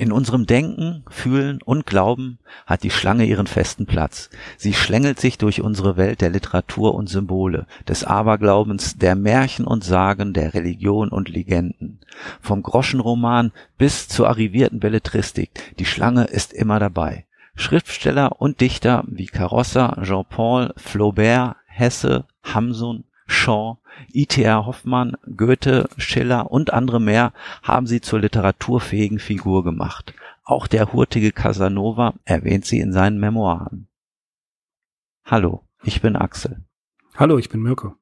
In unserem Denken, Fühlen und Glauben hat die Schlange ihren festen Platz. Sie schlängelt sich durch unsere Welt der Literatur und Symbole, des Aberglaubens, der Märchen und Sagen, der Religion und Legenden. Vom Groschenroman bis zur arrivierten Belletristik, die Schlange ist immer dabei. Schriftsteller und Dichter wie Carosser, Jean-Paul, Flaubert, Hesse, Hamsun, Shaw, I.T.R. Hoffmann, Goethe, Schiller und andere mehr haben sie zur literaturfähigen Figur gemacht. Auch der hurtige Casanova erwähnt sie in seinen Memoiren. Hallo, ich bin Axel. Hallo, ich bin Mirko.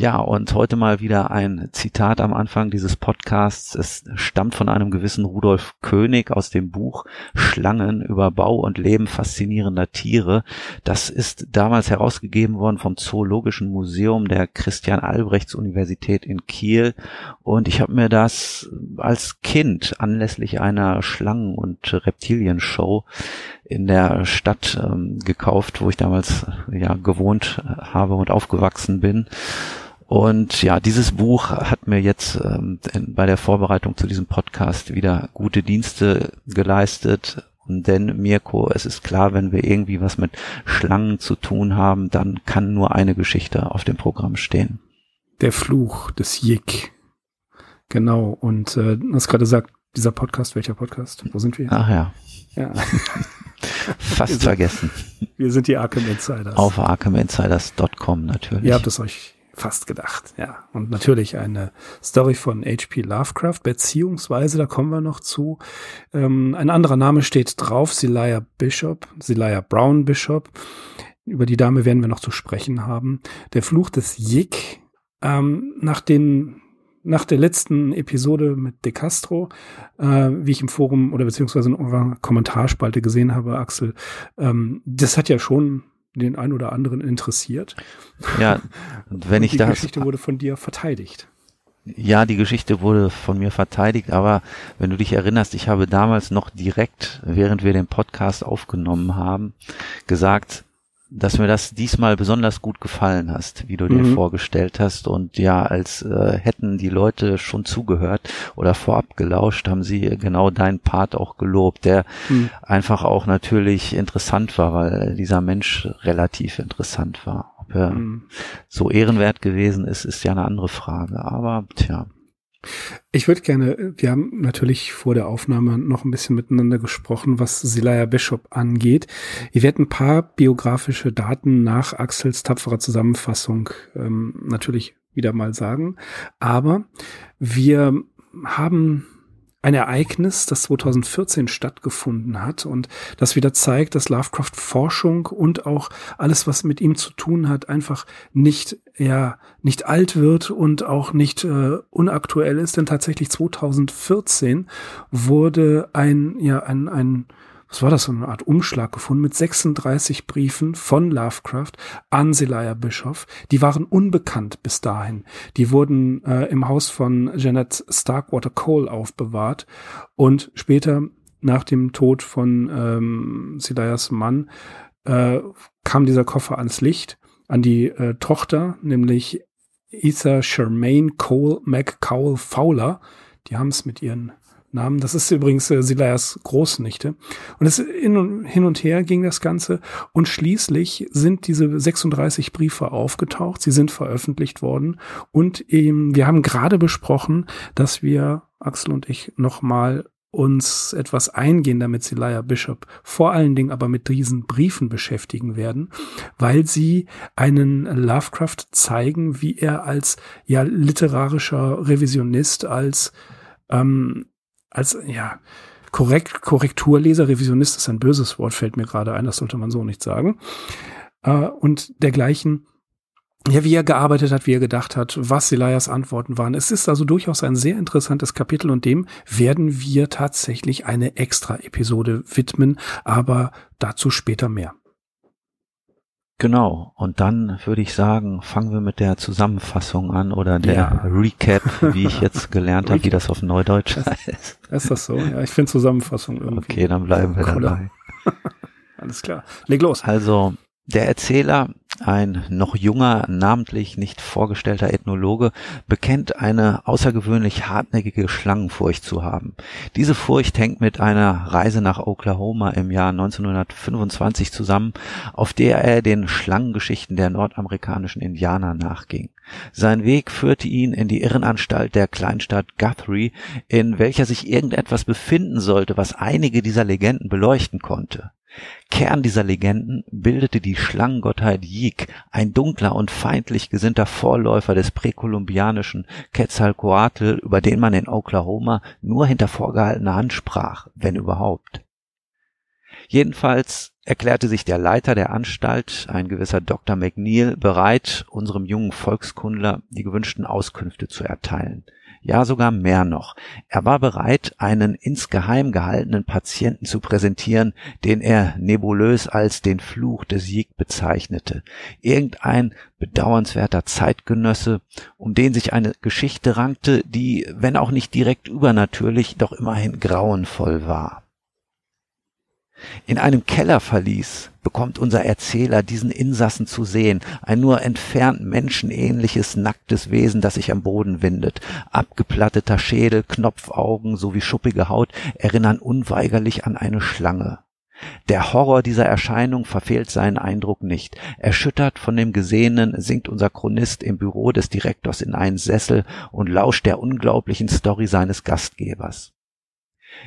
Ja, und heute mal wieder ein Zitat am Anfang dieses Podcasts. Es stammt von einem gewissen Rudolf König aus dem Buch Schlangen über Bau und Leben faszinierender Tiere. Das ist damals herausgegeben worden vom Zoologischen Museum der Christian Albrechts Universität in Kiel. Und ich habe mir das als Kind anlässlich einer Schlangen- und Reptilienshow in der Stadt ähm, gekauft, wo ich damals ja gewohnt habe und aufgewachsen bin. Und ja, dieses Buch hat mir jetzt ähm, bei der Vorbereitung zu diesem Podcast wieder gute Dienste geleistet. Denn Mirko, es ist klar, wenn wir irgendwie was mit Schlangen zu tun haben, dann kann nur eine Geschichte auf dem Programm stehen. Der Fluch des Jig. Genau. Und äh, du hast gerade gesagt, dieser Podcast, welcher Podcast? Wo sind wir? Ach ja. Ja. Fast wir sind, vergessen. Wir sind die Arkham Insiders. Auf arkhaminsiders.com natürlich. Ihr habt es euch fast gedacht, ja. Und natürlich eine Story von H.P. Lovecraft, beziehungsweise, da kommen wir noch zu, ähm, ein anderer Name steht drauf, Zelaya Bishop, Zelaya Brown Bishop. Über die Dame werden wir noch zu sprechen haben. Der Fluch des Yik, ähm, nach den nach der letzten Episode mit De Castro, äh, wie ich im Forum oder beziehungsweise in unserer Kommentarspalte gesehen habe, Axel, ähm, das hat ja schon den ein oder anderen interessiert. Ja, und wenn ich die das. Die Geschichte wurde von dir verteidigt. Ja, die Geschichte wurde von mir verteidigt, aber wenn du dich erinnerst, ich habe damals noch direkt, während wir den Podcast aufgenommen haben, gesagt, dass mir das diesmal besonders gut gefallen hast, wie du dir Mhm. vorgestellt hast. Und ja, als äh, hätten die Leute schon zugehört oder vorab gelauscht, haben sie genau deinen Part auch gelobt, der Mhm. einfach auch natürlich interessant war, weil dieser Mensch relativ interessant war. Ob er Mhm. so ehrenwert gewesen ist, ist ja eine andere Frage. Aber tja, Ich würde gerne, wir haben natürlich vor der Aufnahme noch ein bisschen miteinander gesprochen, was Zelaya Bishop angeht. Ich werde ein paar biografische Daten nach Axels tapferer Zusammenfassung ähm, natürlich wieder mal sagen. Aber wir haben ein Ereignis, das 2014 stattgefunden hat und das wieder zeigt, dass Lovecraft Forschung und auch alles, was mit ihm zu tun hat, einfach nicht ja nicht alt wird und auch nicht äh, unaktuell ist, denn tatsächlich 2014 wurde ein ja ein ein was war das, eine Art Umschlag gefunden mit 36 Briefen von Lovecraft an Zelaya Bischoff. Die waren unbekannt bis dahin. Die wurden äh, im Haus von Janet Starkwater Cole aufbewahrt und später nach dem Tod von ähm, Zelayas Mann äh, kam dieser Koffer ans Licht, an die äh, Tochter, nämlich Ether Charmaine Cole McCowell Fowler. Die haben es mit ihren Namen. Das ist übrigens äh, Silayas Großnichte. Und es hin und, hin und her ging das Ganze. Und schließlich sind diese 36 Briefe aufgetaucht. Sie sind veröffentlicht worden. Und ähm, wir haben gerade besprochen, dass wir, Axel und ich, nochmal uns etwas eingehender mit Zelaya Bishop, vor allen Dingen aber mit diesen Briefen beschäftigen werden, weil sie einen Lovecraft zeigen, wie er als ja literarischer Revisionist, als ähm, als ja korrekt Korrekturleser, Revisionist ist ein böses Wort, fällt mir gerade ein, das sollte man so nicht sagen. Äh, und dergleichen ja, wie er gearbeitet hat, wie er gedacht hat, was Elias Antworten waren. Es ist also durchaus ein sehr interessantes Kapitel und dem werden wir tatsächlich eine extra Episode widmen, aber dazu später mehr. Genau, und dann würde ich sagen, fangen wir mit der Zusammenfassung an oder der ja. Recap, wie ich jetzt gelernt habe, wie das auf Neudeutsch heißt. Ist das so? Ja, ich finde Zusammenfassung irgendwie. Okay, dann bleiben wir cooler. dabei. Alles klar. Leg los. Also, der Erzähler, ein noch junger, namentlich nicht vorgestellter Ethnologe, bekennt eine außergewöhnlich hartnäckige Schlangenfurcht zu haben. Diese Furcht hängt mit einer Reise nach Oklahoma im Jahr 1925 zusammen, auf der er den Schlangengeschichten der nordamerikanischen Indianer nachging. Sein Weg führte ihn in die Irrenanstalt der Kleinstadt Guthrie, in welcher sich irgendetwas befinden sollte, was einige dieser Legenden beleuchten konnte. Kern dieser Legenden bildete die Schlangengottheit Yik, ein dunkler und feindlich gesinnter Vorläufer des präkolumbianischen Quetzalcoatl, über den man in Oklahoma nur hinter vorgehaltener Hand sprach, wenn überhaupt. Jedenfalls erklärte sich der Leiter der Anstalt, ein gewisser Dr. McNeil, bereit, unserem jungen Volkskundler die gewünschten Auskünfte zu erteilen ja sogar mehr noch. Er war bereit, einen insgeheim gehaltenen Patienten zu präsentieren, den er nebulös als den Fluch des Sieg bezeichnete. Irgendein bedauernswerter Zeitgenösse, um den sich eine Geschichte rankte, die, wenn auch nicht direkt übernatürlich, doch immerhin grauenvoll war. In einem Kellerverlies bekommt unser Erzähler diesen Insassen zu sehen, ein nur entfernt menschenähnliches, nacktes Wesen, das sich am Boden windet. Abgeplatteter Schädel, Knopfaugen sowie schuppige Haut erinnern unweigerlich an eine Schlange. Der Horror dieser Erscheinung verfehlt seinen Eindruck nicht. Erschüttert von dem Gesehenen sinkt unser Chronist im Büro des Direktors in einen Sessel und lauscht der unglaublichen Story seines Gastgebers.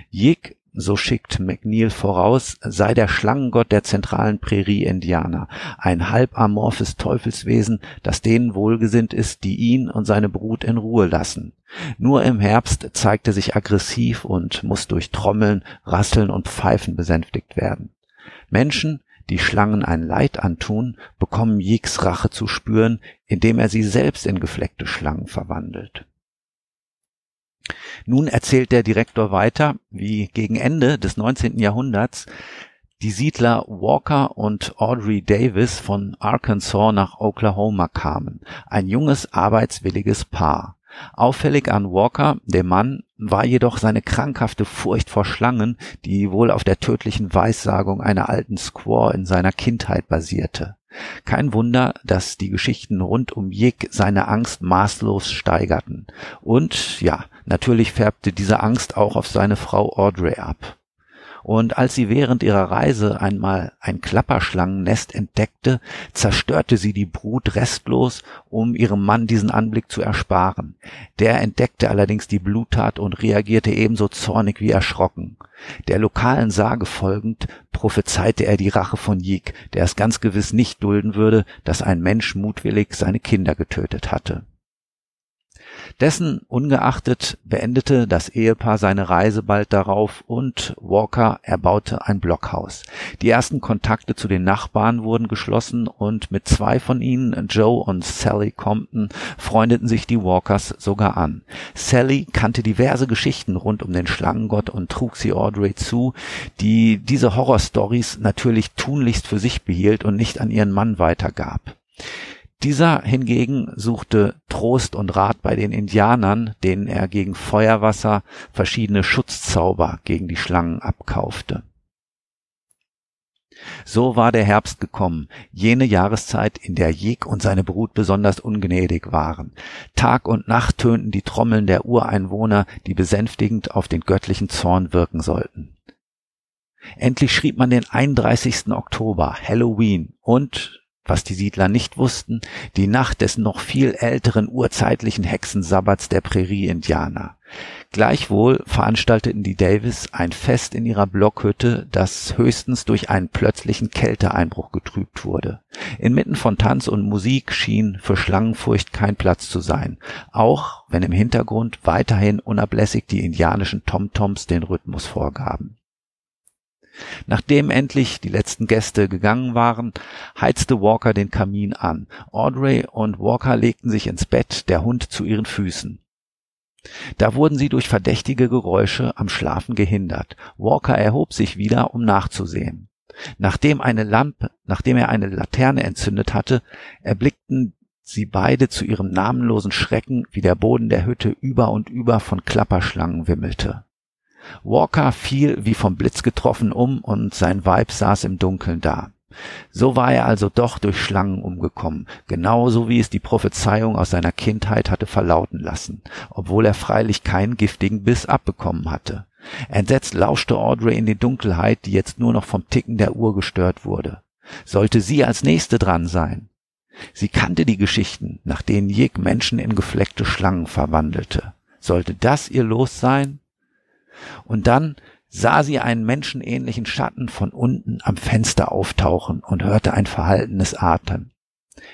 Jig so schickt McNeil voraus, sei der Schlangengott der zentralen Prärie-Indianer, ein halbamorphes Teufelswesen, das denen wohlgesinnt ist, die ihn und seine Brut in Ruhe lassen. Nur im Herbst zeigt er sich aggressiv und muss durch Trommeln, Rasseln und Pfeifen besänftigt werden. Menschen, die Schlangen ein Leid antun, bekommen Jigs Rache zu spüren, indem er sie selbst in gefleckte Schlangen verwandelt. Nun erzählt der Direktor weiter, wie gegen Ende des 19. Jahrhunderts die Siedler Walker und Audrey Davis von Arkansas nach Oklahoma kamen, ein junges, arbeitswilliges Paar. Auffällig an Walker, dem Mann, war jedoch seine krankhafte Furcht vor Schlangen, die wohl auf der tödlichen Weissagung einer alten Squaw in seiner Kindheit basierte. Kein Wunder, dass die Geschichten rund um Jig seine Angst maßlos steigerten. Und ja, natürlich färbte diese Angst auch auf seine Frau Audrey ab und als sie während ihrer Reise einmal ein Klapperschlangennest entdeckte, zerstörte sie die Brut restlos, um ihrem Mann diesen Anblick zu ersparen. Der entdeckte allerdings die Bluttat und reagierte ebenso zornig wie erschrocken. Der lokalen Sage folgend prophezeite er die Rache von Yik, der es ganz gewiss nicht dulden würde, dass ein Mensch mutwillig seine Kinder getötet hatte. Dessen ungeachtet beendete das Ehepaar seine Reise bald darauf und Walker erbaute ein Blockhaus. Die ersten Kontakte zu den Nachbarn wurden geschlossen und mit zwei von ihnen, Joe und Sally Compton, freundeten sich die Walkers sogar an. Sally kannte diverse Geschichten rund um den Schlangengott und trug sie Audrey zu, die diese Horrorstories natürlich tunlichst für sich behielt und nicht an ihren Mann weitergab. Dieser hingegen suchte Trost und Rat bei den Indianern, denen er gegen Feuerwasser verschiedene Schutzzauber gegen die Schlangen abkaufte. So war der Herbst gekommen, jene Jahreszeit, in der Jeg und seine Brut besonders ungnädig waren. Tag und Nacht tönten die Trommeln der Ureinwohner, die besänftigend auf den göttlichen Zorn wirken sollten. Endlich schrieb man den 31. Oktober, Halloween, und was die Siedler nicht wussten, die Nacht des noch viel älteren urzeitlichen Hexensabbats der Prärie-Indianer. Gleichwohl veranstalteten die Davis ein Fest in ihrer Blockhütte, das höchstens durch einen plötzlichen Kälteeinbruch getrübt wurde. Inmitten von Tanz und Musik schien für Schlangenfurcht kein Platz zu sein, auch wenn im Hintergrund weiterhin unablässig die indianischen Tomtoms den Rhythmus vorgaben. Nachdem endlich die letzten Gäste gegangen waren, heizte Walker den Kamin an. Audrey und Walker legten sich ins Bett, der Hund zu ihren Füßen. Da wurden sie durch verdächtige Geräusche am Schlafen gehindert. Walker erhob sich wieder, um nachzusehen. Nachdem eine Lampe, nachdem er eine Laterne entzündet hatte, erblickten sie beide zu ihrem namenlosen Schrecken, wie der Boden der Hütte über und über von Klapperschlangen wimmelte. Walker fiel wie vom Blitz getroffen um und sein Weib saß im Dunkeln da. So war er also doch durch Schlangen umgekommen, genauso wie es die Prophezeiung aus seiner Kindheit hatte verlauten lassen, obwohl er freilich keinen giftigen Biss abbekommen hatte. Entsetzt lauschte Audrey in die Dunkelheit, die jetzt nur noch vom Ticken der Uhr gestört wurde. Sollte sie als nächste dran sein? Sie kannte die Geschichten, nach denen Jig Menschen in gefleckte Schlangen verwandelte. Sollte das ihr Los sein? Und dann sah sie einen menschenähnlichen Schatten von unten am Fenster auftauchen und hörte ein verhaltenes Atem.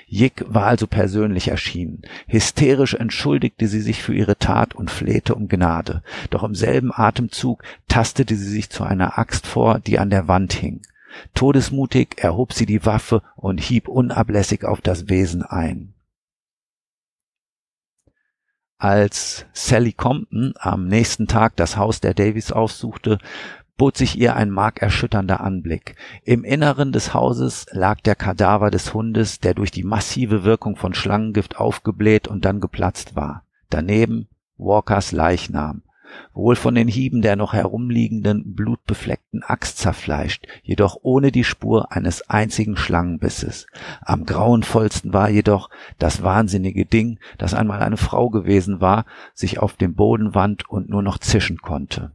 Jig war also persönlich erschienen. Hysterisch entschuldigte sie sich für ihre Tat und flehte um Gnade. Doch im selben Atemzug tastete sie sich zu einer Axt vor, die an der Wand hing. Todesmutig erhob sie die Waffe und hieb unablässig auf das Wesen ein. Als Sally Compton am nächsten Tag das Haus der Davies aufsuchte, bot sich ihr ein markerschütternder Anblick. Im Inneren des Hauses lag der Kadaver des Hundes, der durch die massive Wirkung von Schlangengift aufgebläht und dann geplatzt war. Daneben Walkers Leichnam wohl von den Hieben der noch herumliegenden, blutbefleckten Axt zerfleischt, jedoch ohne die Spur eines einzigen Schlangenbisses. Am grauenvollsten war jedoch das wahnsinnige Ding, das einmal eine Frau gewesen war, sich auf dem Boden wand und nur noch zischen konnte.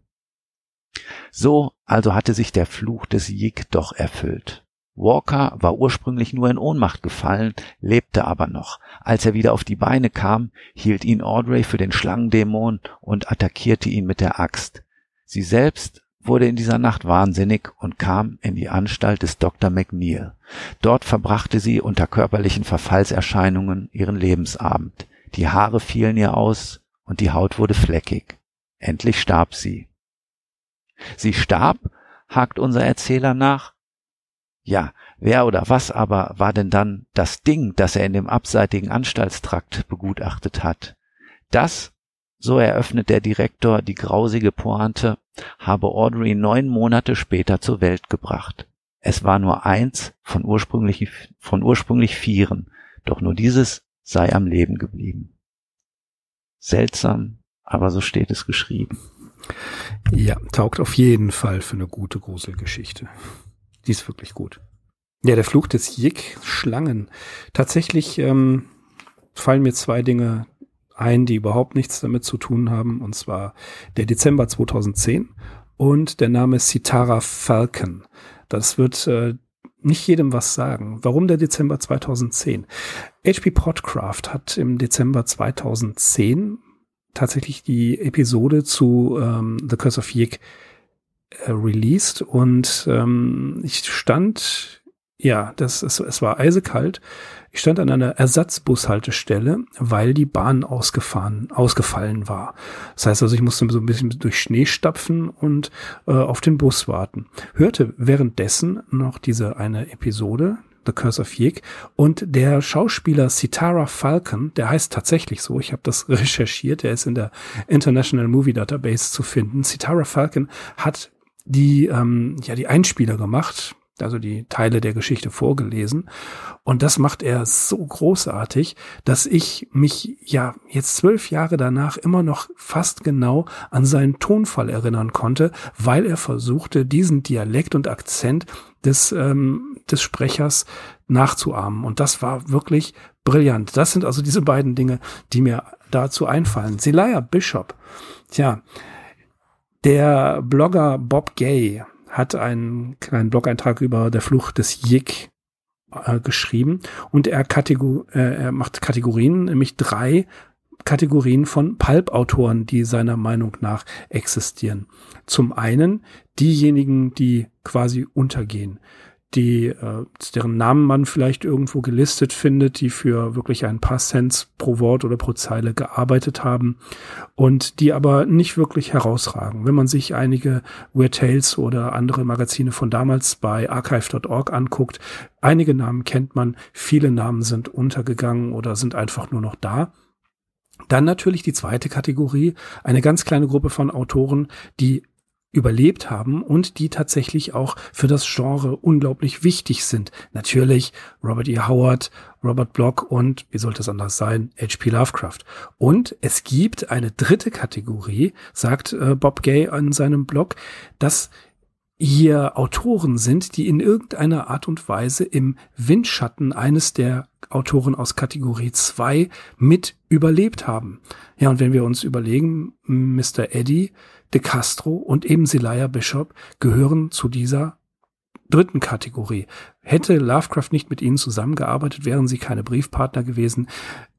So also hatte sich der Fluch des Yig doch erfüllt. Walker war ursprünglich nur in Ohnmacht gefallen, lebte aber noch. Als er wieder auf die Beine kam, hielt ihn Audrey für den Schlangendämon und attackierte ihn mit der Axt. Sie selbst wurde in dieser Nacht wahnsinnig und kam in die Anstalt des Dr. McNeil. Dort verbrachte sie unter körperlichen Verfallserscheinungen ihren Lebensabend. Die Haare fielen ihr aus und die Haut wurde fleckig. Endlich starb sie. Sie starb, hakt unser Erzähler nach, ja, wer oder was aber war denn dann das Ding, das er in dem abseitigen Anstaltstrakt begutachtet hat? Das, so eröffnet der Direktor die grausige Pointe, habe Audrey neun Monate später zur Welt gebracht. Es war nur eins von ursprünglich, von ursprünglich vieren, doch nur dieses sei am Leben geblieben. Seltsam, aber so steht es geschrieben. Ja, taugt auf jeden Fall für eine gute Gruselgeschichte. Die ist wirklich gut. Ja, der Fluch des Jig, Schlangen. Tatsächlich ähm, fallen mir zwei Dinge ein, die überhaupt nichts damit zu tun haben, und zwar der Dezember 2010 und der Name Sitara Falcon. Das wird äh, nicht jedem was sagen. Warum der Dezember 2010? HP Podcraft hat im Dezember 2010 tatsächlich die Episode zu ähm, The Curse of Yig äh, released und ähm, ich stand, ja, das ist, es war eisekalt. Ich stand an einer Ersatzbushaltestelle, weil die Bahn ausgefahren, ausgefallen war. Das heißt also, ich musste so ein bisschen durch Schnee stapfen und äh, auf den Bus warten. Hörte währenddessen noch diese eine Episode, The Curse of Yig. Und der Schauspieler Sitara Falcon, der heißt tatsächlich so, ich habe das recherchiert, der ist in der International Movie Database zu finden. Sitara Falcon hat die, ähm, ja, die Einspieler gemacht, also die Teile der Geschichte vorgelesen. Und das macht er so großartig, dass ich mich ja jetzt zwölf Jahre danach immer noch fast genau an seinen Tonfall erinnern konnte, weil er versuchte, diesen Dialekt und Akzent des, ähm, des Sprechers nachzuahmen. Und das war wirklich brillant. Das sind also diese beiden Dinge, die mir dazu einfallen. Zelaya Bishop, tja, der Blogger Bob Gay hat einen kleinen Blog-Eintrag über der Flucht des Yik äh, geschrieben und er, Kategor äh, er macht Kategorien, nämlich drei Kategorien von Pulp-Autoren, die seiner Meinung nach existieren. Zum einen diejenigen, die quasi untergehen die, äh, deren Namen man vielleicht irgendwo gelistet findet, die für wirklich ein paar Cents pro Wort oder pro Zeile gearbeitet haben und die aber nicht wirklich herausragen. Wenn man sich einige Weird Tales oder andere Magazine von damals bei archive.org anguckt, einige Namen kennt man, viele Namen sind untergegangen oder sind einfach nur noch da. Dann natürlich die zweite Kategorie, eine ganz kleine Gruppe von Autoren, die überlebt haben und die tatsächlich auch für das Genre unglaublich wichtig sind. Natürlich Robert E. Howard, Robert Block und, wie sollte es anders sein, H.P. Lovecraft. Und es gibt eine dritte Kategorie, sagt äh, Bob Gay in seinem Blog, dass hier Autoren sind, die in irgendeiner Art und Weise im Windschatten eines der Autoren aus Kategorie 2 mit überlebt haben. Ja, und wenn wir uns überlegen, Mr. Eddie, De Castro und eben Zelaya Bishop gehören zu dieser dritten Kategorie. Hätte Lovecraft nicht mit ihnen zusammengearbeitet, wären sie keine Briefpartner gewesen.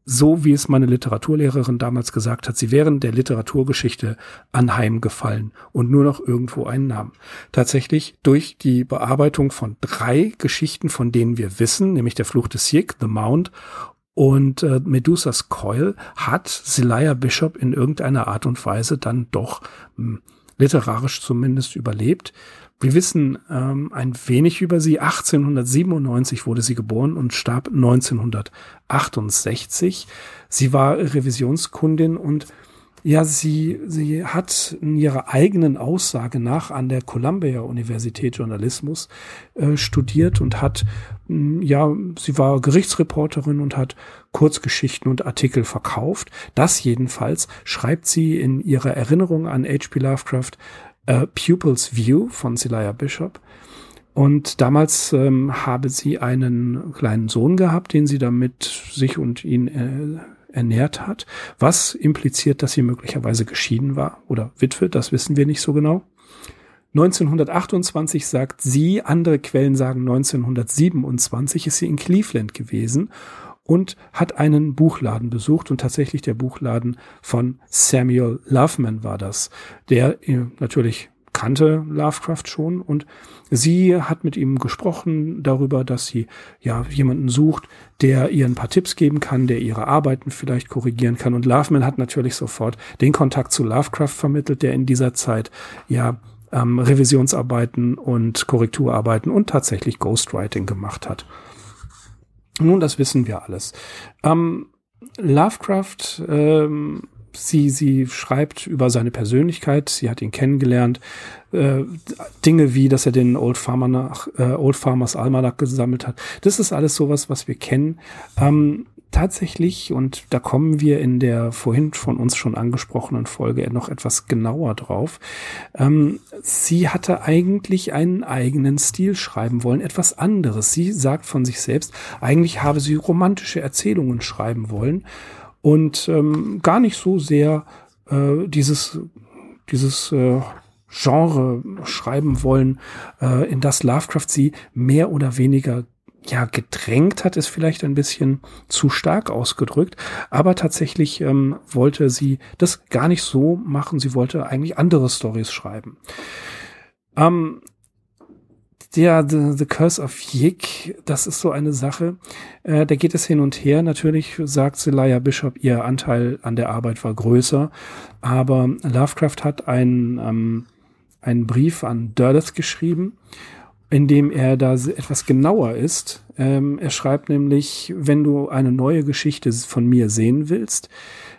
So wie es meine Literaturlehrerin damals gesagt hat, sie wären der Literaturgeschichte anheimgefallen und nur noch irgendwo einen Namen. Tatsächlich durch die Bearbeitung von drei Geschichten, von denen wir wissen, nämlich der Fluch des Sieg, The Mount und äh, Medusas Coil hat Zelaya Bishop in irgendeiner Art und Weise dann doch mh, hm, literarisch zumindest überlebt. Wir wissen ähm, ein wenig über sie. 1897 wurde sie geboren und starb 1968. Sie war Revisionskundin und ja, sie, sie hat in ihrer eigenen Aussage nach an der Columbia Universität Journalismus äh, studiert und hat, mh, hm, ja, sie war Gerichtsreporterin und hat Kurzgeschichten und Artikel verkauft. Das jedenfalls schreibt sie in ihrer Erinnerung an H.P. Lovecraft äh, Pupil's View von Celia Bishop. Und damals ähm, habe sie einen kleinen Sohn gehabt, den sie damit sich und ihn äh, ernährt hat, was impliziert, dass sie möglicherweise geschieden war oder Witwe, das wissen wir nicht so genau. 1928 sagt sie, andere Quellen sagen 1927 ist sie in Cleveland gewesen und hat einen Buchladen besucht und tatsächlich der Buchladen von Samuel Loveman war das, der äh, natürlich kannte Lovecraft schon und sie hat mit ihm gesprochen darüber, dass sie ja jemanden sucht, der ihr ein paar Tipps geben kann, der ihre Arbeiten vielleicht korrigieren kann. Und Loveman hat natürlich sofort den Kontakt zu Lovecraft vermittelt, der in dieser Zeit ja ähm, Revisionsarbeiten und Korrekturarbeiten und tatsächlich Ghostwriting gemacht hat. Nun, das wissen wir alles. Ähm, Lovecraft ähm, sie, sie schreibt über seine Persönlichkeit, sie hat ihn kennengelernt, äh, Dinge wie, dass er den Old, Farmer nach, äh, Old Farmers Almanac gesammelt hat. Das ist alles sowas, was wir kennen. Ähm, tatsächlich, und da kommen wir in der vorhin von uns schon angesprochenen Folge noch etwas genauer drauf, ähm, sie hatte eigentlich einen eigenen Stil schreiben wollen, etwas anderes. Sie sagt von sich selbst, eigentlich habe sie romantische Erzählungen schreiben wollen und ähm, gar nicht so sehr äh, dieses dieses äh, Genre schreiben wollen, äh, in das Lovecraft sie mehr oder weniger ja, gedrängt hat, ist vielleicht ein bisschen zu stark ausgedrückt, aber tatsächlich ähm, wollte sie das gar nicht so machen. Sie wollte eigentlich andere Stories schreiben. Ähm, der The, The Curse of Yik, das ist so eine Sache. Äh, da geht es hin und her. Natürlich sagt Celia Bishop, ihr Anteil an der Arbeit war größer, aber Lovecraft hat einen, ähm, einen Brief an Derleth geschrieben, in dem er da etwas genauer ist. Ähm, er schreibt nämlich, wenn du eine neue Geschichte von mir sehen willst,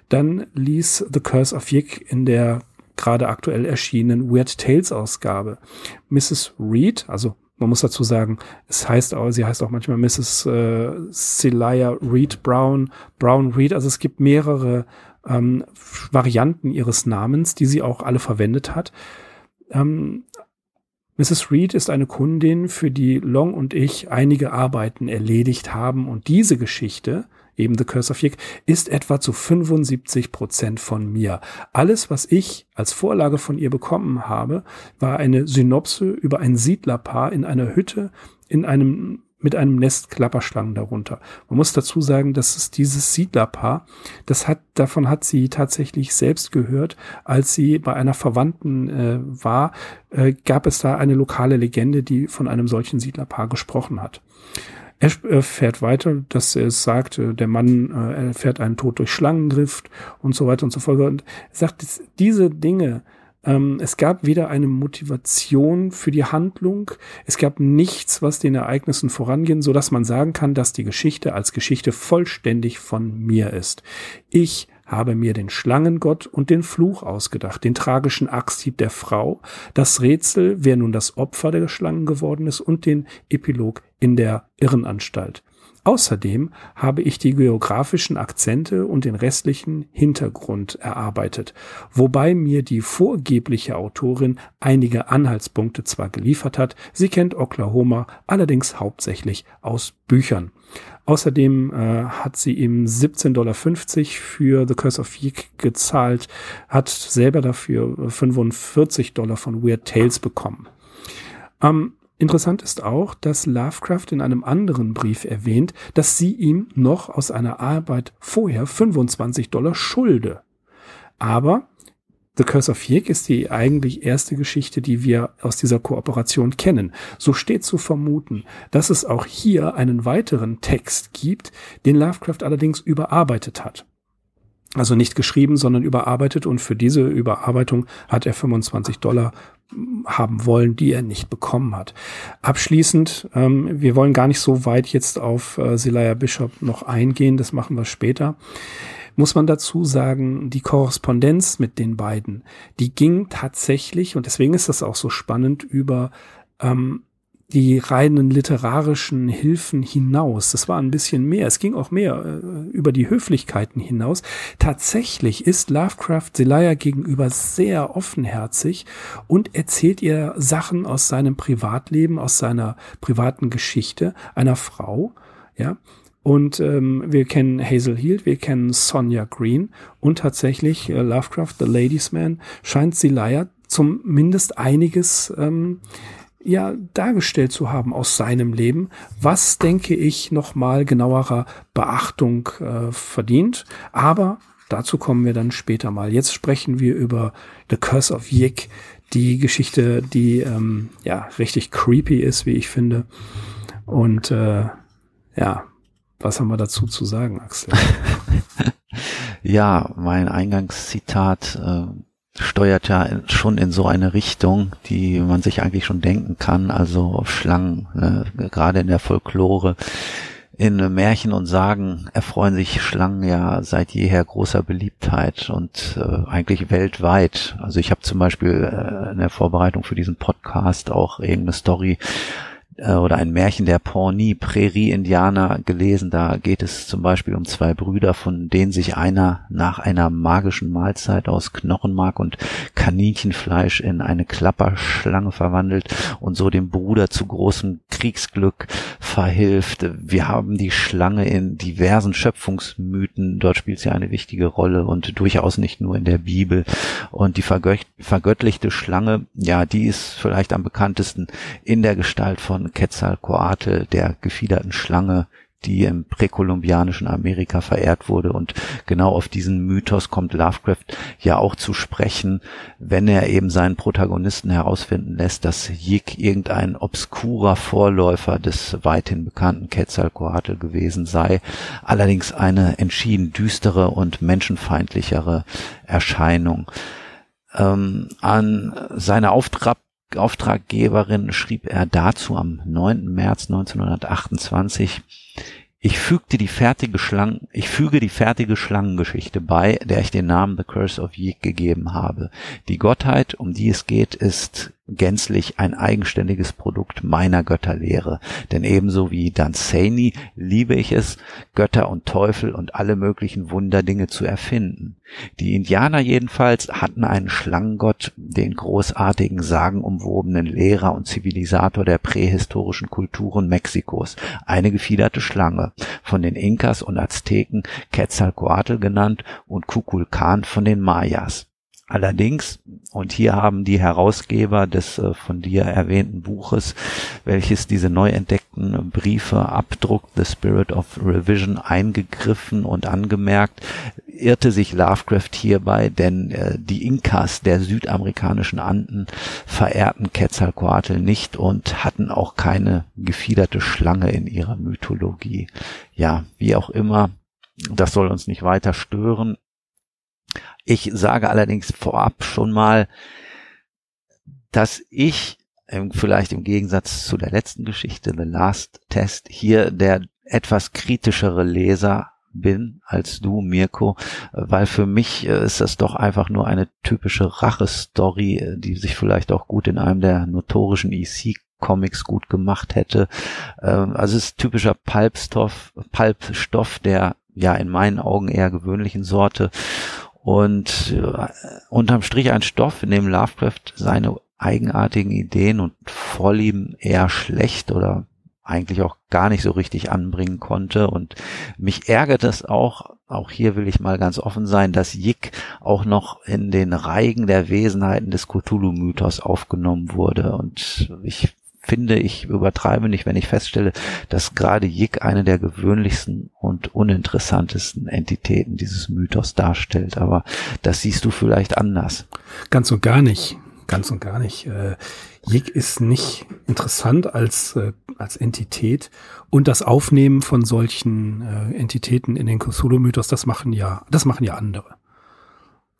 dann lies The Curse of Yik in der gerade aktuell erschienenen Weird Tales Ausgabe. Mrs. Reed, also man muss dazu sagen, es heißt auch, sie heißt auch manchmal Mrs. Äh, Celia Reed Brown, Brown Reed. Also es gibt mehrere ähm, Varianten ihres Namens, die sie auch alle verwendet hat. Ähm, Mrs. Reed ist eine Kundin, für die Long und ich einige Arbeiten erledigt haben und diese Geschichte eben The Curse of Yig, ist etwa zu 75 Prozent von mir. Alles, was ich als Vorlage von ihr bekommen habe, war eine Synopse über ein Siedlerpaar in einer Hütte in einem mit einem Nest Klapperschlangen darunter. Man muss dazu sagen, dass es dieses Siedlerpaar, das hat, davon hat sie tatsächlich selbst gehört, als sie bei einer Verwandten äh, war, äh, gab es da eine lokale Legende, die von einem solchen Siedlerpaar gesprochen hat. Er fährt weiter, dass er es sagt, äh, der Mann äh, erfährt einen Tod durch Schlangengriff und so weiter und so fort. Und er sagt, diese Dinge, ähm, es gab weder eine Motivation für die Handlung, es gab nichts, was den Ereignissen vorangehen, so dass man sagen kann, dass die Geschichte als Geschichte vollständig von mir ist. Ich habe mir den Schlangengott und den Fluch ausgedacht, den tragischen Axthieb der Frau, das Rätsel, wer nun das Opfer der Schlangen geworden ist und den Epilog in der Irrenanstalt. Außerdem habe ich die geografischen Akzente und den restlichen Hintergrund erarbeitet, wobei mir die vorgebliche Autorin einige Anhaltspunkte zwar geliefert hat, sie kennt Oklahoma allerdings hauptsächlich aus Büchern. Außerdem äh, hat sie ihm 17,50 Dollar für The Curse of Yeek gezahlt, hat selber dafür 45 Dollar von Weird Tales bekommen. Ähm, Interessant ist auch, dass Lovecraft in einem anderen Brief erwähnt, dass sie ihm noch aus einer Arbeit vorher 25 Dollar schulde. Aber The Curse of Yig ist die eigentlich erste Geschichte, die wir aus dieser Kooperation kennen. So steht zu vermuten, dass es auch hier einen weiteren Text gibt, den Lovecraft allerdings überarbeitet hat. Also nicht geschrieben, sondern überarbeitet und für diese Überarbeitung hat er 25 Dollar haben wollen, die er nicht bekommen hat. Abschließend, ähm, wir wollen gar nicht so weit jetzt auf äh, Zelaya Bishop noch eingehen, das machen wir später. Muss man dazu sagen, die Korrespondenz mit den beiden, die ging tatsächlich, und deswegen ist das auch so spannend, über ähm, die reinen literarischen Hilfen hinaus. Das war ein bisschen mehr. Es ging auch mehr äh, über die Höflichkeiten hinaus. Tatsächlich ist Lovecraft Zelaya gegenüber sehr offenherzig und erzählt ihr Sachen aus seinem Privatleben, aus seiner privaten Geschichte einer Frau, ja. Und ähm, wir kennen Hazel Heald, wir kennen Sonja Green und tatsächlich äh, Lovecraft, The Ladies Man, scheint Zelaya zumindest einiges ähm, ja dargestellt zu haben aus seinem Leben, was denke ich nochmal genauerer Beachtung äh, verdient. Aber dazu kommen wir dann später mal. Jetzt sprechen wir über The Curse of Yik, die Geschichte, die ähm, ja richtig creepy ist, wie ich finde. Und äh, ja, was haben wir dazu zu sagen, Axel? ja, mein Eingangszitat äh, steuert ja schon in so eine Richtung, die man sich eigentlich schon denken kann, also Schlangen, ne? gerade in der Folklore. In Märchen und Sagen erfreuen sich Schlangen ja seit jeher großer Beliebtheit und äh, eigentlich weltweit. Also ich habe zum Beispiel äh, in der Vorbereitung für diesen Podcast auch irgendeine Story äh, oder ein Märchen der Pawnee Prärie-Indianer gelesen. Da geht es zum Beispiel um zwei Brüder, von denen sich einer nach einer magischen Mahlzeit aus Knochenmark und Kaninchenfleisch in eine Klapperschlange verwandelt und so dem Bruder zu großem Kriegsglück verhilft. Wir haben die Schlange in diversen Schöpfungsmythen. Dort spielt sie eine wichtige Rolle und durchaus nicht nur in der Bibel. Und die vergöttlichte Schlange, ja, die ist vielleicht am bekanntesten in der Gestalt Quetzalcoatl, der gefiederten Schlange, die im präkolumbianischen Amerika verehrt wurde. Und genau auf diesen Mythos kommt Lovecraft ja auch zu sprechen, wenn er eben seinen Protagonisten herausfinden lässt, dass Yik irgendein obskurer Vorläufer des weithin bekannten Quetzalcoatl gewesen sei, allerdings eine entschieden düstere und menschenfeindlichere Erscheinung. Ähm, an seine Auftrag Auftraggeberin schrieb er dazu am 9. März 1928, ich fügte die fertige Schlangen, ich füge die fertige Schlangengeschichte bei, der ich den Namen The Curse of Yeek gegeben habe. Die Gottheit, um die es geht, ist gänzlich ein eigenständiges Produkt meiner Götterlehre. Denn ebenso wie Danzani liebe ich es, Götter und Teufel und alle möglichen Wunderdinge zu erfinden. Die Indianer jedenfalls hatten einen Schlangengott, den großartigen, sagenumwobenen Lehrer und Zivilisator der prähistorischen Kulturen Mexikos, eine gefiederte Schlange, von den Inkas und Azteken Quetzalcoatl genannt und Kukulkan von den Mayas. Allerdings, und hier haben die Herausgeber des äh, von dir erwähnten Buches, welches diese neu entdeckten Briefe abdruckt, The Spirit of Revision, eingegriffen und angemerkt, irrte sich Lovecraft hierbei, denn äh, die Inkas der südamerikanischen Anden verehrten Quetzalcoatl nicht und hatten auch keine gefiederte Schlange in ihrer Mythologie. Ja, wie auch immer, das soll uns nicht weiter stören. Ich sage allerdings vorab schon mal, dass ich vielleicht im Gegensatz zu der letzten Geschichte, The Last Test, hier der etwas kritischere Leser bin als du, Mirko, weil für mich äh, ist das doch einfach nur eine typische Rache-Story, äh, die sich vielleicht auch gut in einem der notorischen EC Comics gut gemacht hätte. Ähm, also es ist typischer Pulpstoff, Pulpstoff der ja in meinen Augen eher gewöhnlichen Sorte und äh, unterm Strich ein Stoff, in dem Lovecraft seine eigenartigen Ideen und Vorlieben eher schlecht oder eigentlich auch gar nicht so richtig anbringen konnte. Und mich ärgert es auch, auch hier will ich mal ganz offen sein, dass Yik auch noch in den Reigen der Wesenheiten des Cthulhu-Mythos aufgenommen wurde. Und ich finde, ich übertreibe nicht, wenn ich feststelle, dass gerade Yik eine der gewöhnlichsten und uninteressantesten Entitäten dieses Mythos darstellt. Aber das siehst du vielleicht anders. Ganz und gar nicht. Ganz und gar nicht. Äh, Jig ist nicht interessant als, äh, als Entität. Und das Aufnehmen von solchen äh, Entitäten in den Cthulhu-Mythos, das machen ja, das machen ja andere.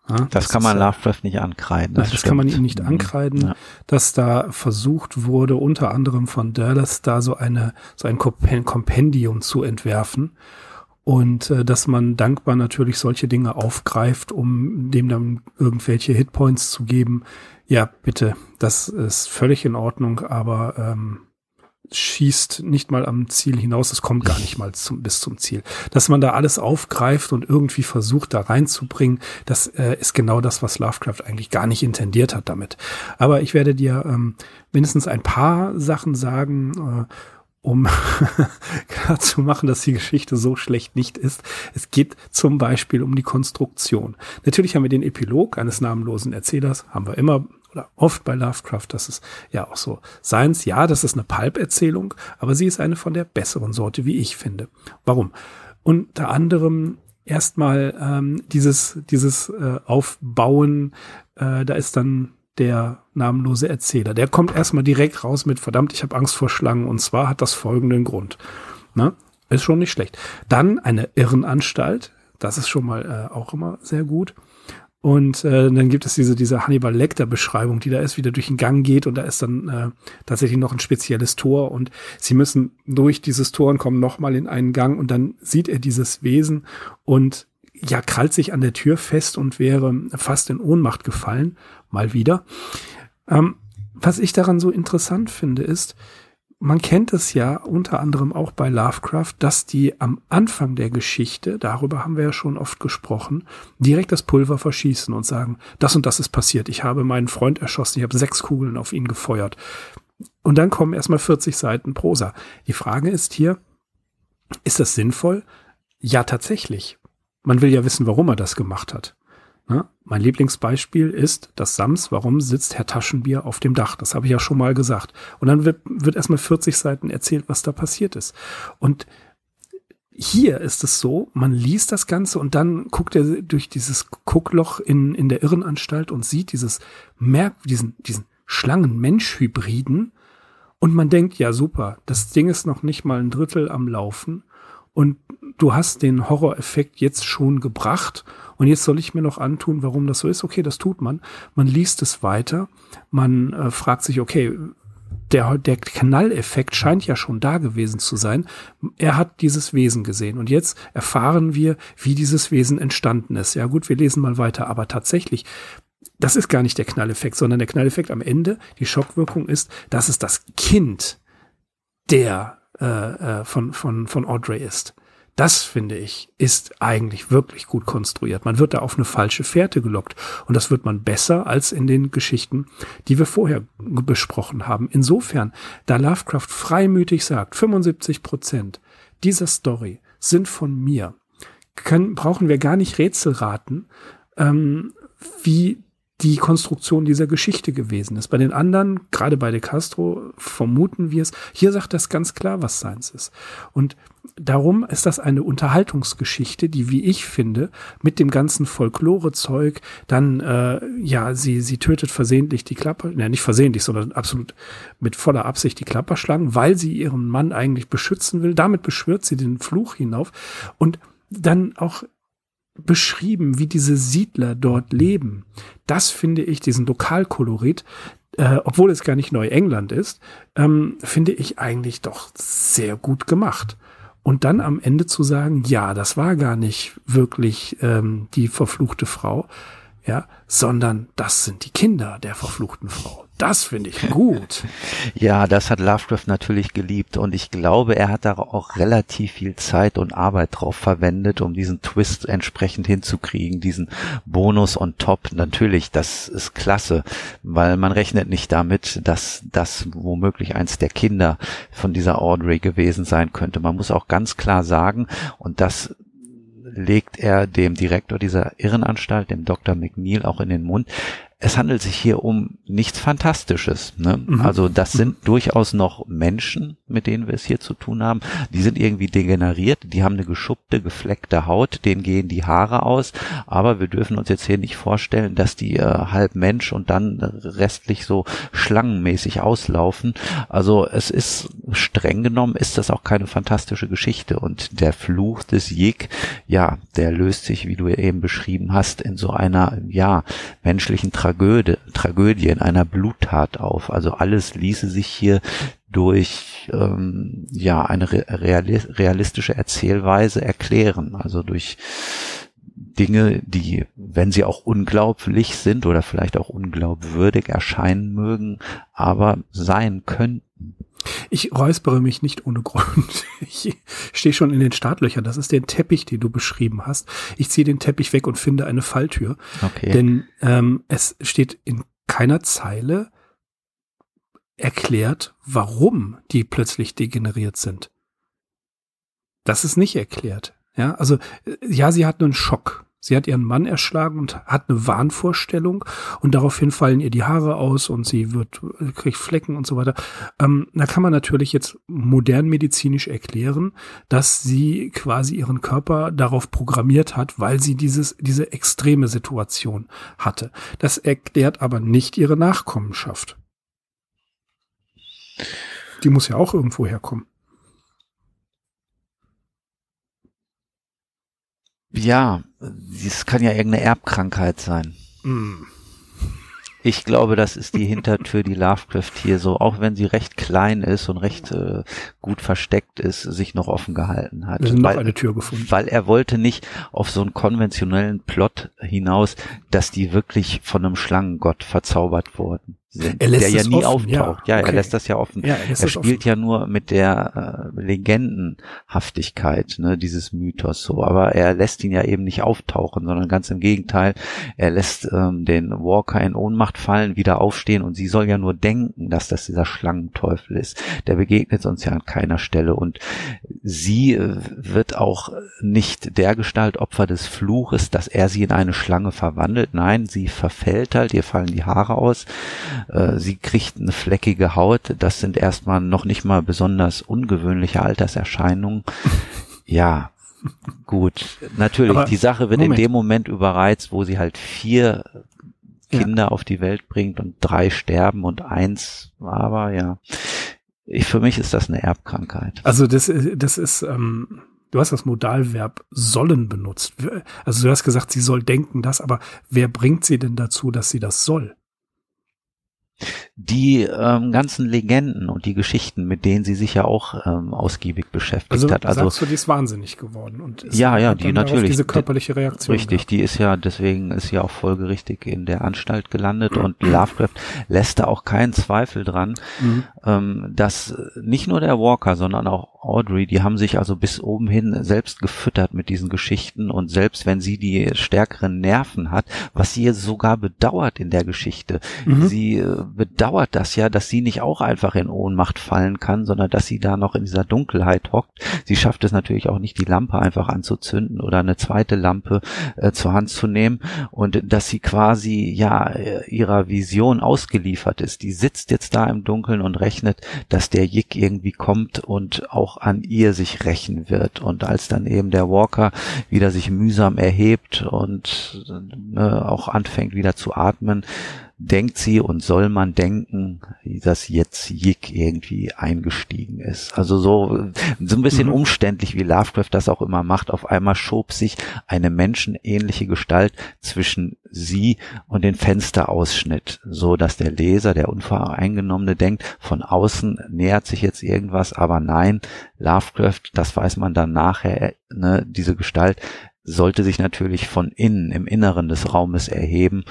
Ja, das, das, kann man Lovecraft nicht ankreiden. Das, das kann man ihm nicht mhm. ankreiden, ja. dass da versucht wurde, unter anderem von Dallas da so eine, so ein Kompendium zu entwerfen. Und äh, dass man dankbar natürlich solche Dinge aufgreift, um dem dann irgendwelche Hitpoints zu geben, ja, bitte, das ist völlig in Ordnung, aber ähm, schießt nicht mal am Ziel hinaus, es kommt gar nicht mal zum, bis zum Ziel. Dass man da alles aufgreift und irgendwie versucht, da reinzubringen, das äh, ist genau das, was Lovecraft eigentlich gar nicht intendiert hat damit. Aber ich werde dir ähm, mindestens ein paar Sachen sagen, äh, um klar zu machen, dass die Geschichte so schlecht nicht ist. Es geht zum Beispiel um die Konstruktion. Natürlich haben wir den Epilog eines namenlosen Erzählers, haben wir immer oder oft bei Lovecraft, das ist ja auch so Seins. Ja, das ist eine Pulp-Erzählung, aber sie ist eine von der besseren Sorte, wie ich finde. Warum? Unter anderem erstmal ähm, dieses, dieses äh, Aufbauen, äh, da ist dann der namenlose Erzähler. Der kommt erstmal direkt raus mit, verdammt, ich habe Angst vor Schlangen und zwar hat das folgenden Grund. Na, ist schon nicht schlecht. Dann eine Irrenanstalt, das ist schon mal äh, auch immer sehr gut. Und äh, dann gibt es diese, diese Hannibal Lecter-Beschreibung, die da ist, wie der durch den Gang geht und da ist dann äh, tatsächlich noch ein spezielles Tor und sie müssen durch dieses Tor und kommen nochmal in einen Gang und dann sieht er dieses Wesen und ja, krallt sich an der Tür fest und wäre fast in Ohnmacht gefallen mal wieder. Ähm, was ich daran so interessant finde, ist, man kennt es ja unter anderem auch bei Lovecraft, dass die am Anfang der Geschichte, darüber haben wir ja schon oft gesprochen, direkt das Pulver verschießen und sagen, das und das ist passiert. Ich habe meinen Freund erschossen, ich habe sechs Kugeln auf ihn gefeuert. Und dann kommen erstmal 40 Seiten Prosa. Die Frage ist hier, ist das sinnvoll? Ja, tatsächlich. Man will ja wissen, warum er das gemacht hat. Ne? Mein Lieblingsbeispiel ist das Sams, warum sitzt Herr Taschenbier auf dem Dach? Das habe ich ja schon mal gesagt. Und dann wird, wird erstmal 40 Seiten erzählt, was da passiert ist. Und hier ist es so, man liest das Ganze und dann guckt er durch dieses Guckloch in, in der Irrenanstalt und sieht dieses Merk, diesen, diesen Schlangen-Mensch-Hybriden und man denkt, ja super, das Ding ist noch nicht mal ein Drittel am Laufen und du hast den Horror-Effekt jetzt schon gebracht und jetzt soll ich mir noch antun, warum das so ist. Okay, das tut man. Man liest es weiter. Man äh, fragt sich, okay, der, der Knalleffekt scheint ja schon da gewesen zu sein. Er hat dieses Wesen gesehen und jetzt erfahren wir, wie dieses Wesen entstanden ist. Ja gut, wir lesen mal weiter, aber tatsächlich, das ist gar nicht der Knalleffekt, sondern der Knalleffekt am Ende, die Schockwirkung ist, dass es das Kind der äh, äh, von, von, von Audrey ist. Das, finde ich, ist eigentlich wirklich gut konstruiert. Man wird da auf eine falsche Fährte gelockt. Und das wird man besser als in den Geschichten, die wir vorher besprochen haben. Insofern, da Lovecraft freimütig sagt, 75 Prozent dieser Story sind von mir, können, brauchen wir gar nicht Rätsel raten, ähm, wie die Konstruktion dieser Geschichte gewesen ist. Bei den anderen, gerade bei De Castro, vermuten wir es. Hier sagt das ganz klar, was seins ist. Und darum ist das eine Unterhaltungsgeschichte, die, wie ich finde, mit dem ganzen Folklore-Zeug dann, äh, ja, sie, sie tötet versehentlich die Klapper, ja, nicht versehentlich, sondern absolut mit voller Absicht die Klapperschlangen, weil sie ihren Mann eigentlich beschützen will. Damit beschwört sie den Fluch hinauf und dann auch beschrieben, wie diese Siedler dort leben. Das finde ich, diesen Lokalkolorit, äh, obwohl es gar nicht Neuengland ist, ähm, finde ich eigentlich doch sehr gut gemacht. und dann am Ende zu sagen, ja, das war gar nicht wirklich ähm, die verfluchte Frau, ja, sondern das sind die Kinder der verfluchten Frau. Das finde ich gut. ja, das hat Lovecraft natürlich geliebt und ich glaube, er hat da auch relativ viel Zeit und Arbeit drauf verwendet, um diesen Twist entsprechend hinzukriegen, diesen Bonus on top. Natürlich, das ist klasse, weil man rechnet nicht damit, dass das womöglich eins der Kinder von dieser Audrey gewesen sein könnte. Man muss auch ganz klar sagen, und das legt er dem Direktor dieser Irrenanstalt, dem Dr. McNeil, auch in den Mund es handelt sich hier um nichts Fantastisches. Ne? Mhm. Also das sind mhm. durchaus noch Menschen, mit denen wir es hier zu tun haben. Die sind irgendwie degeneriert, die haben eine geschuppte, gefleckte Haut, denen gehen die Haare aus, aber wir dürfen uns jetzt hier nicht vorstellen, dass die äh, halb Mensch und dann restlich so schlangenmäßig auslaufen. Also es ist streng genommen, ist das auch keine fantastische Geschichte und der Fluch des Jig, ja, der löst sich, wie du eben beschrieben hast, in so einer, ja, menschlichen Tragödie, Tragödie in einer Bluttat auf. Also alles ließe sich hier durch ähm, ja eine realistische Erzählweise erklären. Also durch Dinge, die, wenn sie auch unglaublich sind oder vielleicht auch unglaubwürdig erscheinen mögen, aber sein könnten. Ich räuspere mich nicht ohne Grund. Ich stehe schon in den Startlöchern. Das ist der Teppich, den du beschrieben hast. Ich ziehe den Teppich weg und finde eine Falltür. Okay. Denn ähm, es steht in keiner Zeile erklärt, warum die plötzlich degeneriert sind. Das ist nicht erklärt. Ja, also äh, ja, sie hat einen Schock. Sie hat ihren Mann erschlagen und hat eine Wahnvorstellung und daraufhin fallen ihr die Haare aus und sie wird, kriegt Flecken und so weiter. Ähm, da kann man natürlich jetzt modern medizinisch erklären, dass sie quasi ihren Körper darauf programmiert hat, weil sie dieses, diese extreme Situation hatte. Das erklärt aber nicht ihre Nachkommenschaft. Die muss ja auch irgendwo herkommen. Ja, das kann ja irgendeine Erbkrankheit sein. Mm. Ich glaube, das ist die Hintertür, die Lovecraft hier so, auch wenn sie recht klein ist und recht äh, gut versteckt ist, sich noch offen gehalten hat. Wir sind weil, noch eine Tür gefunden. Weil er wollte nicht auf so einen konventionellen Plot hinaus, dass die wirklich von einem Schlangengott verzaubert wurden sind, der ja nie offen, auftaucht. Ja, ja okay. er lässt das ja offen. Ja, er, er spielt offen. ja nur mit der äh, Legendenhaftigkeit ne, dieses Mythos so, aber er lässt ihn ja eben nicht auftauchen, sondern ganz im Gegenteil, er lässt ähm, den Walker in Ohnmacht fallen, wieder aufstehen und sie soll ja nur denken, dass das dieser Schlangenteufel ist. Der begegnet uns ja an keiner Stelle und sie äh, wird auch nicht der Gestalt Opfer des Fluches, dass er sie in eine Schlange verwandelt. Nein, sie verfällt halt, ihr fallen die Haare aus äh, sie kriegt eine fleckige Haut. Das sind erstmal noch nicht mal besonders ungewöhnliche Alterserscheinungen. Ja, gut. Natürlich, Aber die Sache wird Moment. in dem Moment überreizt, wo sie halt vier Kinder ja. auf die Welt bringt und drei sterben und eins, aber ja. Ich, für mich ist das eine Erbkrankheit. Also das, das ist, ähm, du hast das Modalverb sollen benutzt. Also du hast gesagt, sie soll denken das, aber wer bringt sie denn dazu, dass sie das soll? Die ähm, ganzen Legenden und die Geschichten, mit denen sie sich ja auch ähm, ausgiebig beschäftigt also, hat. Also sagst du, die ist wahnsinnig geworden und ist ja, ja, die natürlich diese körperliche Reaktion. Richtig, gehabt. die ist ja deswegen ist ja auch folgerichtig in der Anstalt gelandet und Lovecraft lässt da auch keinen Zweifel dran, mhm. ähm, dass nicht nur der Walker, sondern auch Audrey, die haben sich also bis oben hin selbst gefüttert mit diesen Geschichten und selbst wenn sie die stärkeren Nerven hat, was sie sogar bedauert in der Geschichte, mhm. sie äh, bedauert das ja, dass sie nicht auch einfach in Ohnmacht fallen kann, sondern dass sie da noch in dieser Dunkelheit hockt. Sie schafft es natürlich auch nicht, die Lampe einfach anzuzünden oder eine zweite Lampe äh, zur Hand zu nehmen und dass sie quasi ja ihrer Vision ausgeliefert ist. Die sitzt jetzt da im Dunkeln und rechnet, dass der Jick irgendwie kommt und auch an ihr sich rächen wird. Und als dann eben der Walker wieder sich mühsam erhebt und äh, auch anfängt wieder zu atmen, denkt sie und soll man denken, dass jetzt Yick irgendwie eingestiegen ist. Also so, so ein bisschen mhm. umständlich, wie Lovecraft das auch immer macht. Auf einmal schob sich eine menschenähnliche Gestalt zwischen sie und den Fensterausschnitt, so dass der Leser, der Unvoreingenommene denkt, von außen nähert sich jetzt irgendwas, aber nein, Lovecraft, das weiß man dann nachher, ne, diese Gestalt sollte sich natürlich von innen, im Inneren des Raumes erheben,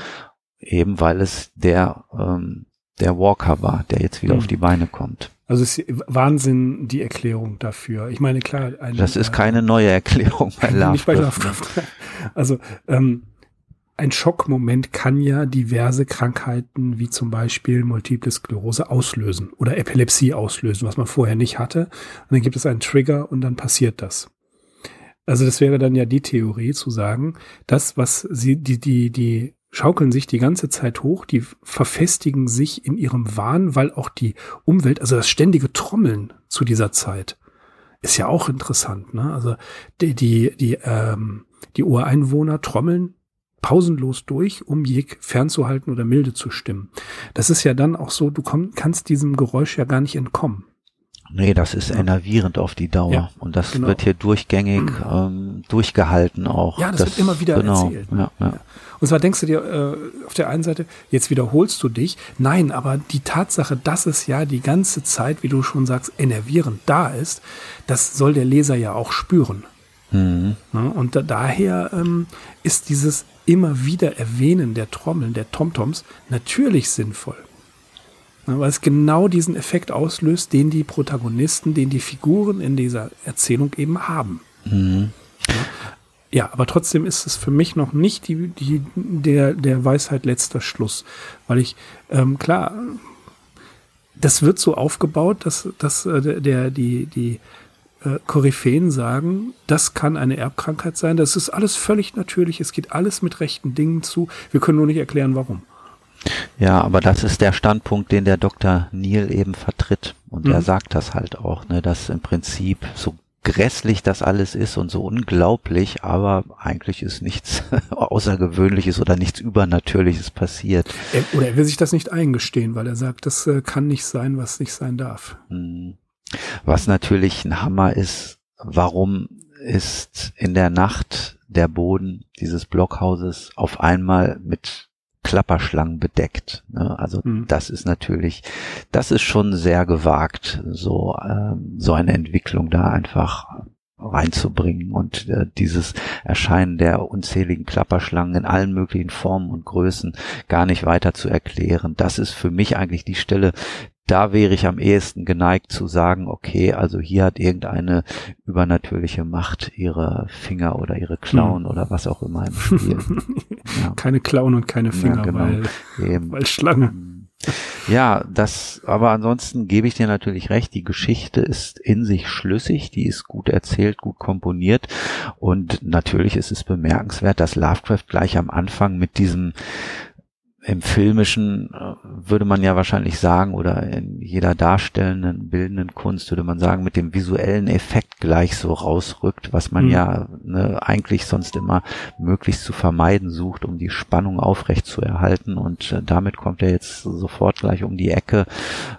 eben weil es der, ähm, der Walker war, der jetzt wieder mhm. auf die Beine kommt. Also ist Wahnsinn die Erklärung dafür. Ich meine, klar. Ein, das ist keine neue Erklärung bei Lovecraft. Nicht bei Lovecraft. Also ähm, ein Schockmoment kann ja diverse Krankheiten wie zum Beispiel Multiple Sklerose auslösen oder Epilepsie auslösen, was man vorher nicht hatte. Und dann gibt es einen Trigger und dann passiert das. Also das wäre dann ja die Theorie zu sagen, das, was sie, die, die, die schaukeln sich die ganze Zeit hoch, die verfestigen sich in ihrem Wahn, weil auch die Umwelt, also das ständige Trommeln zu dieser Zeit, ist ja auch interessant. Ne? Also die, die, die, ähm, die Ureinwohner trommeln pausenlos durch, um Jig fernzuhalten oder milde zu stimmen. Das ist ja dann auch so, du komm, kannst diesem Geräusch ja gar nicht entkommen. Nee, das ist enervierend auf die Dauer. Ja, und das genau. wird hier durchgängig ähm, durchgehalten auch. Ja, das, das, wird immer wieder genau, erzählt. Ja, ja. Und zwar denkst du dir äh, auf der einen Seite, jetzt wiederholst du dich. Nein, aber die Tatsache, dass es ja die ganze Zeit, wie du schon sagst, enervierend da ist, das soll der Leser ja auch spüren. Mhm. und da, daher ähm, ist dieses immer wieder Erwähnen der Trommeln, der Tomtoms, natürlich sinnvoll. Ne, weil es genau diesen Effekt auslöst, den die Protagonisten, den die Figuren in dieser Erzählung eben haben. Mhm. Ja, aber trotzdem ist es für mich noch nicht die, die, der, der Weisheit letzter Schluss. Weil ich, ähm, klar, das wird so aufgebaut, dass, dass äh, der, die, die äh, Koryphäen sagen, das kann eine Erbkrankheit sein. Das ist alles völlig natürlich. Es geht alles mit rechten Dingen zu. Wir können nur nicht erklären, warum. Ja, aber das ist der Standpunkt, den der Dr. Neil eben vertritt. Und mhm. er sagt das halt auch, ne, dass im Prinzip so grässlich das alles ist und so unglaublich, aber eigentlich ist nichts Außergewöhnliches oder nichts Übernatürliches passiert. Er, oder er will sich das nicht eingestehen, weil er sagt, das äh, kann nicht sein, was nicht sein darf. Mhm. Was natürlich ein Hammer ist, warum ist in der Nacht der Boden dieses Blockhauses auf einmal mit Klapperschlangen bedeckt. Ne? Also mhm. das ist natürlich, das ist schon sehr gewagt, so ähm, so eine Entwicklung da einfach reinzubringen und äh, dieses Erscheinen der unzähligen Klapperschlangen in allen möglichen Formen und Größen gar nicht weiter zu erklären. Das ist für mich eigentlich die Stelle, da wäre ich am ehesten geneigt zu sagen, okay, also hier hat irgendeine übernatürliche Macht ihre Finger oder ihre Klauen hm. oder was auch immer im Spiel. Ja. Keine Klauen und keine Finger, ja, genau. weil, Eben. weil Schlange. Hm. Ja, das, aber ansonsten gebe ich dir natürlich recht, die Geschichte ist in sich schlüssig, die ist gut erzählt, gut komponiert und natürlich ist es bemerkenswert, dass Lovecraft gleich am Anfang mit diesem im Filmischen äh, würde man ja wahrscheinlich sagen, oder in jeder darstellenden, bildenden Kunst würde man sagen, mit dem visuellen Effekt gleich so rausrückt, was man mhm. ja ne, eigentlich sonst immer möglichst zu vermeiden sucht, um die Spannung aufrecht zu erhalten. Und äh, damit kommt er jetzt sofort gleich um die Ecke,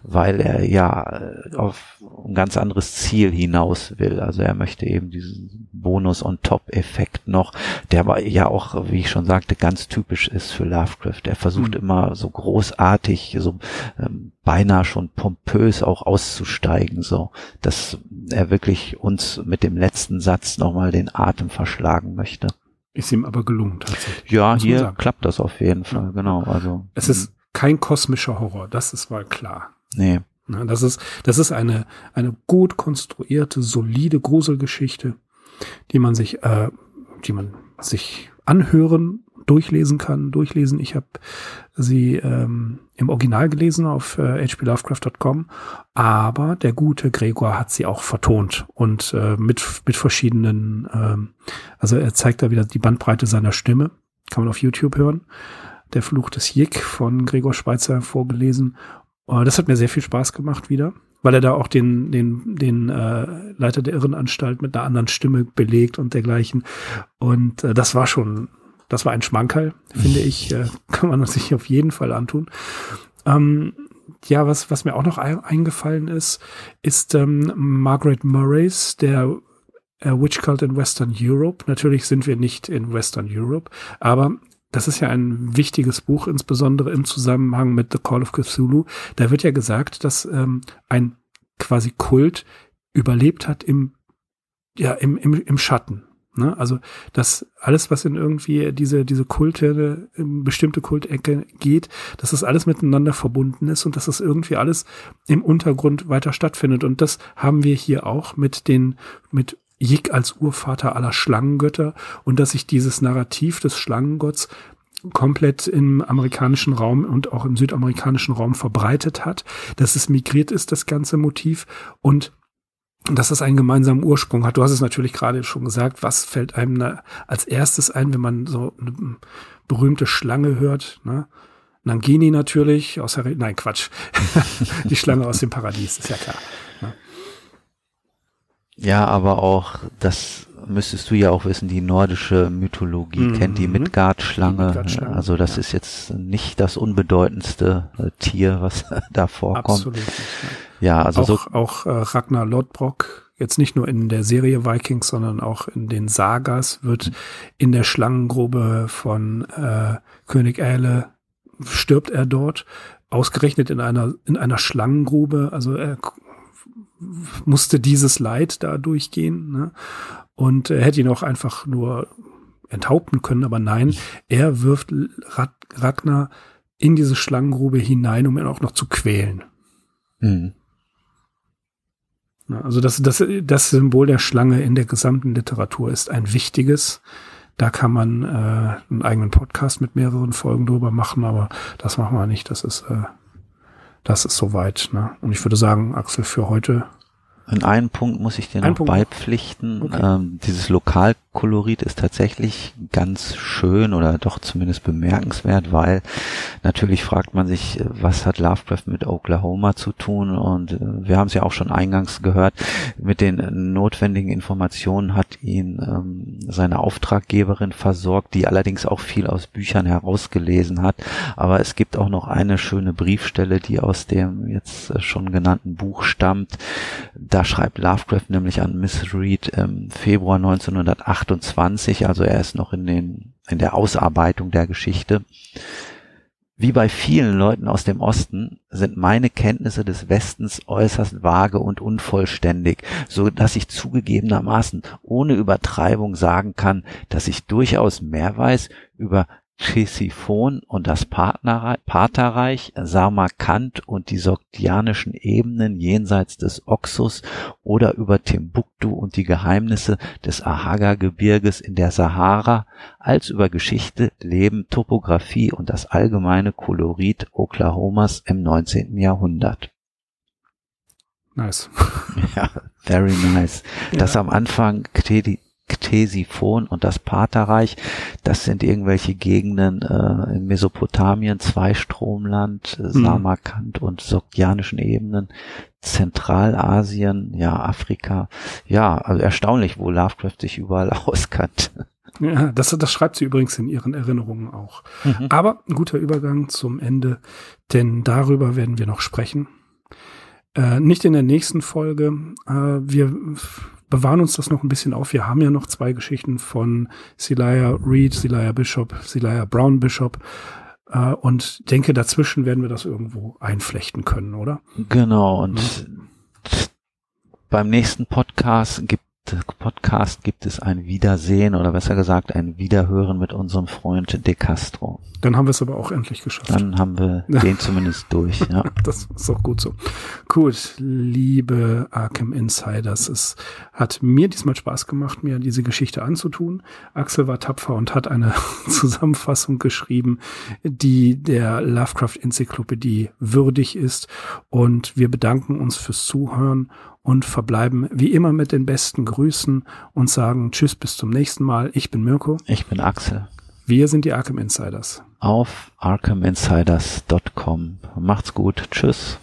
weil er ja äh, auf ein ganz anderes Ziel hinaus will. Also er möchte eben diesen Bonus- on Top-Effekt noch, der aber ja auch, wie ich schon sagte, ganz typisch ist für Lovecraft. Er versucht mhm. immer so großartig, so ähm, beinahe schon pompös auch auszusteigen, so dass er wirklich uns mit dem letzten Satz nochmal den Atem verschlagen möchte. Ist ihm aber gelungen tatsächlich. Ja, hier klappt das auf jeden Fall, ja. genau. Also es ist hm. kein kosmischer Horror, das ist mal klar. Nee. Das ist, das ist eine, eine gut konstruierte, solide Gruselgeschichte, die man sich, äh, die man sich anhören durchlesen kann, durchlesen. Ich habe sie ähm, im Original gelesen auf äh, hplovecraft.com, aber der gute Gregor hat sie auch vertont und äh, mit, mit verschiedenen, ähm, also er zeigt da wieder die Bandbreite seiner Stimme, kann man auf YouTube hören. Der Fluch des Jick von Gregor Schweitzer vorgelesen. Uh, das hat mir sehr viel Spaß gemacht wieder weil er da auch den, den, den äh, Leiter der Irrenanstalt mit einer anderen Stimme belegt und dergleichen. Und äh, das war schon Das war ein Schmankerl, finde ich, äh, kann man sich auf jeden Fall antun. Ähm, ja, was, was mir auch noch ein, eingefallen ist, ist ähm, Margaret Murrays, der äh, Witch Cult in Western Europe. Natürlich sind wir nicht in Western Europe, aber das ist ja ein wichtiges Buch, insbesondere im Zusammenhang mit The Call of Cthulhu. Da wird ja gesagt, dass ähm, ein quasi Kult überlebt hat im, ja, im, im, im Schatten. Ne? Also, dass alles, was in irgendwie diese, diese Kulte, in bestimmte Kultecke geht, dass das alles miteinander verbunden ist und dass das irgendwie alles im Untergrund weiter stattfindet. Und das haben wir hier auch mit den, mit Yik als Urvater aller Schlangengötter und dass sich dieses Narrativ des Schlangengotts komplett im amerikanischen Raum und auch im südamerikanischen Raum verbreitet hat, dass es migriert ist, das ganze Motiv und dass es einen gemeinsamen Ursprung hat. Du hast es natürlich gerade schon gesagt, was fällt einem als erstes ein, wenn man so eine berühmte Schlange hört, ne? Nangini natürlich, aus der, nein, Quatsch. Die Schlange aus dem Paradies, ist ja klar. Ne? Ja, aber auch, das müsstest du ja auch wissen, die nordische Mythologie mhm. kennt die Midgard-Schlange. Midgard also das ja. ist jetzt nicht das unbedeutendste äh, Tier, was da vorkommt. Absolut nicht, ja. also auch, so auch äh, Ragnar Lodbrok, jetzt nicht nur in der Serie Vikings, sondern auch in den Sagas, wird mhm. in der Schlangengrube von äh, König Äle stirbt er dort, ausgerechnet in einer in einer Schlangengrube. Also er musste dieses Leid da durchgehen. Ne? Und er hätte ihn auch einfach nur enthaupten können, aber nein, er wirft Ragnar in diese Schlangengrube hinein, um ihn auch noch zu quälen. Mhm. Also das, das, das Symbol der Schlange in der gesamten Literatur ist ein wichtiges. Da kann man äh, einen eigenen Podcast mit mehreren Folgen drüber machen, aber das machen wir nicht. Das ist, äh, das ist soweit. Ne? Und ich würde sagen, Axel, für heute in einem Punkt muss ich dir noch Punkt. beipflichten. Okay. Ähm, dieses Lokalkolorit ist tatsächlich ganz schön oder doch zumindest bemerkenswert, weil natürlich fragt man sich, was hat Lovecraft mit Oklahoma zu tun? Und äh, wir haben es ja auch schon eingangs gehört, mit den notwendigen Informationen hat ihn ähm, seine Auftraggeberin versorgt, die allerdings auch viel aus Büchern herausgelesen hat. Aber es gibt auch noch eine schöne Briefstelle, die aus dem jetzt schon genannten Buch stammt da schreibt Lovecraft nämlich an Miss Reed im Februar 1928, also er ist noch in den, in der Ausarbeitung der Geschichte. Wie bei vielen Leuten aus dem Osten sind meine Kenntnisse des Westens äußerst vage und unvollständig, so dass ich zugegebenermaßen ohne Übertreibung sagen kann, dass ich durchaus mehr weiß über Ctesiphon und das Paterreich, Samarkand und die sogdianischen Ebenen jenseits des Oxus oder über Timbuktu und die Geheimnisse des Ahaga-Gebirges in der Sahara, als über Geschichte, Leben, Topographie und das allgemeine Kolorit Oklahomas im 19. Jahrhundert. Nice. ja, very nice. Ja. Das am Anfang Ktesiphon und das Paterreich. Das sind irgendwelche Gegenden äh, in Mesopotamien, Zweistromland, äh, Samarkand mhm. und sogdianischen Ebenen, Zentralasien, ja, Afrika. Ja, also erstaunlich, wo Lovecraft sich überall auskannt. Ja, das, das schreibt sie übrigens in ihren Erinnerungen auch. Mhm. Aber ein guter Übergang zum Ende, denn darüber werden wir noch sprechen. Äh, nicht in der nächsten Folge. Äh, wir bewahren uns das noch ein bisschen auf. Wir haben ja noch zwei Geschichten von Celia Reed, Celia Bishop, Celia Brown Bishop. Äh, und denke, dazwischen werden wir das irgendwo einflechten können, oder? Genau. Und mhm. beim nächsten Podcast gibt Podcast gibt es ein Wiedersehen oder besser gesagt ein Wiederhören mit unserem Freund De Castro. Dann haben wir es aber auch endlich geschafft. Dann haben wir den zumindest durch, ja. Das ist auch gut so. Gut, liebe Arkham Insiders, es hat mir diesmal Spaß gemacht, mir diese Geschichte anzutun. Axel war tapfer und hat eine Zusammenfassung geschrieben, die der Lovecraft Enzyklopädie würdig ist. Und wir bedanken uns fürs Zuhören und verbleiben wie immer mit den besten Grüßen und sagen Tschüss bis zum nächsten Mal. Ich bin Mirko. Ich bin Axel. Wir sind die Arkham Insiders. Auf arkhaminsiders.com. Macht's gut. Tschüss.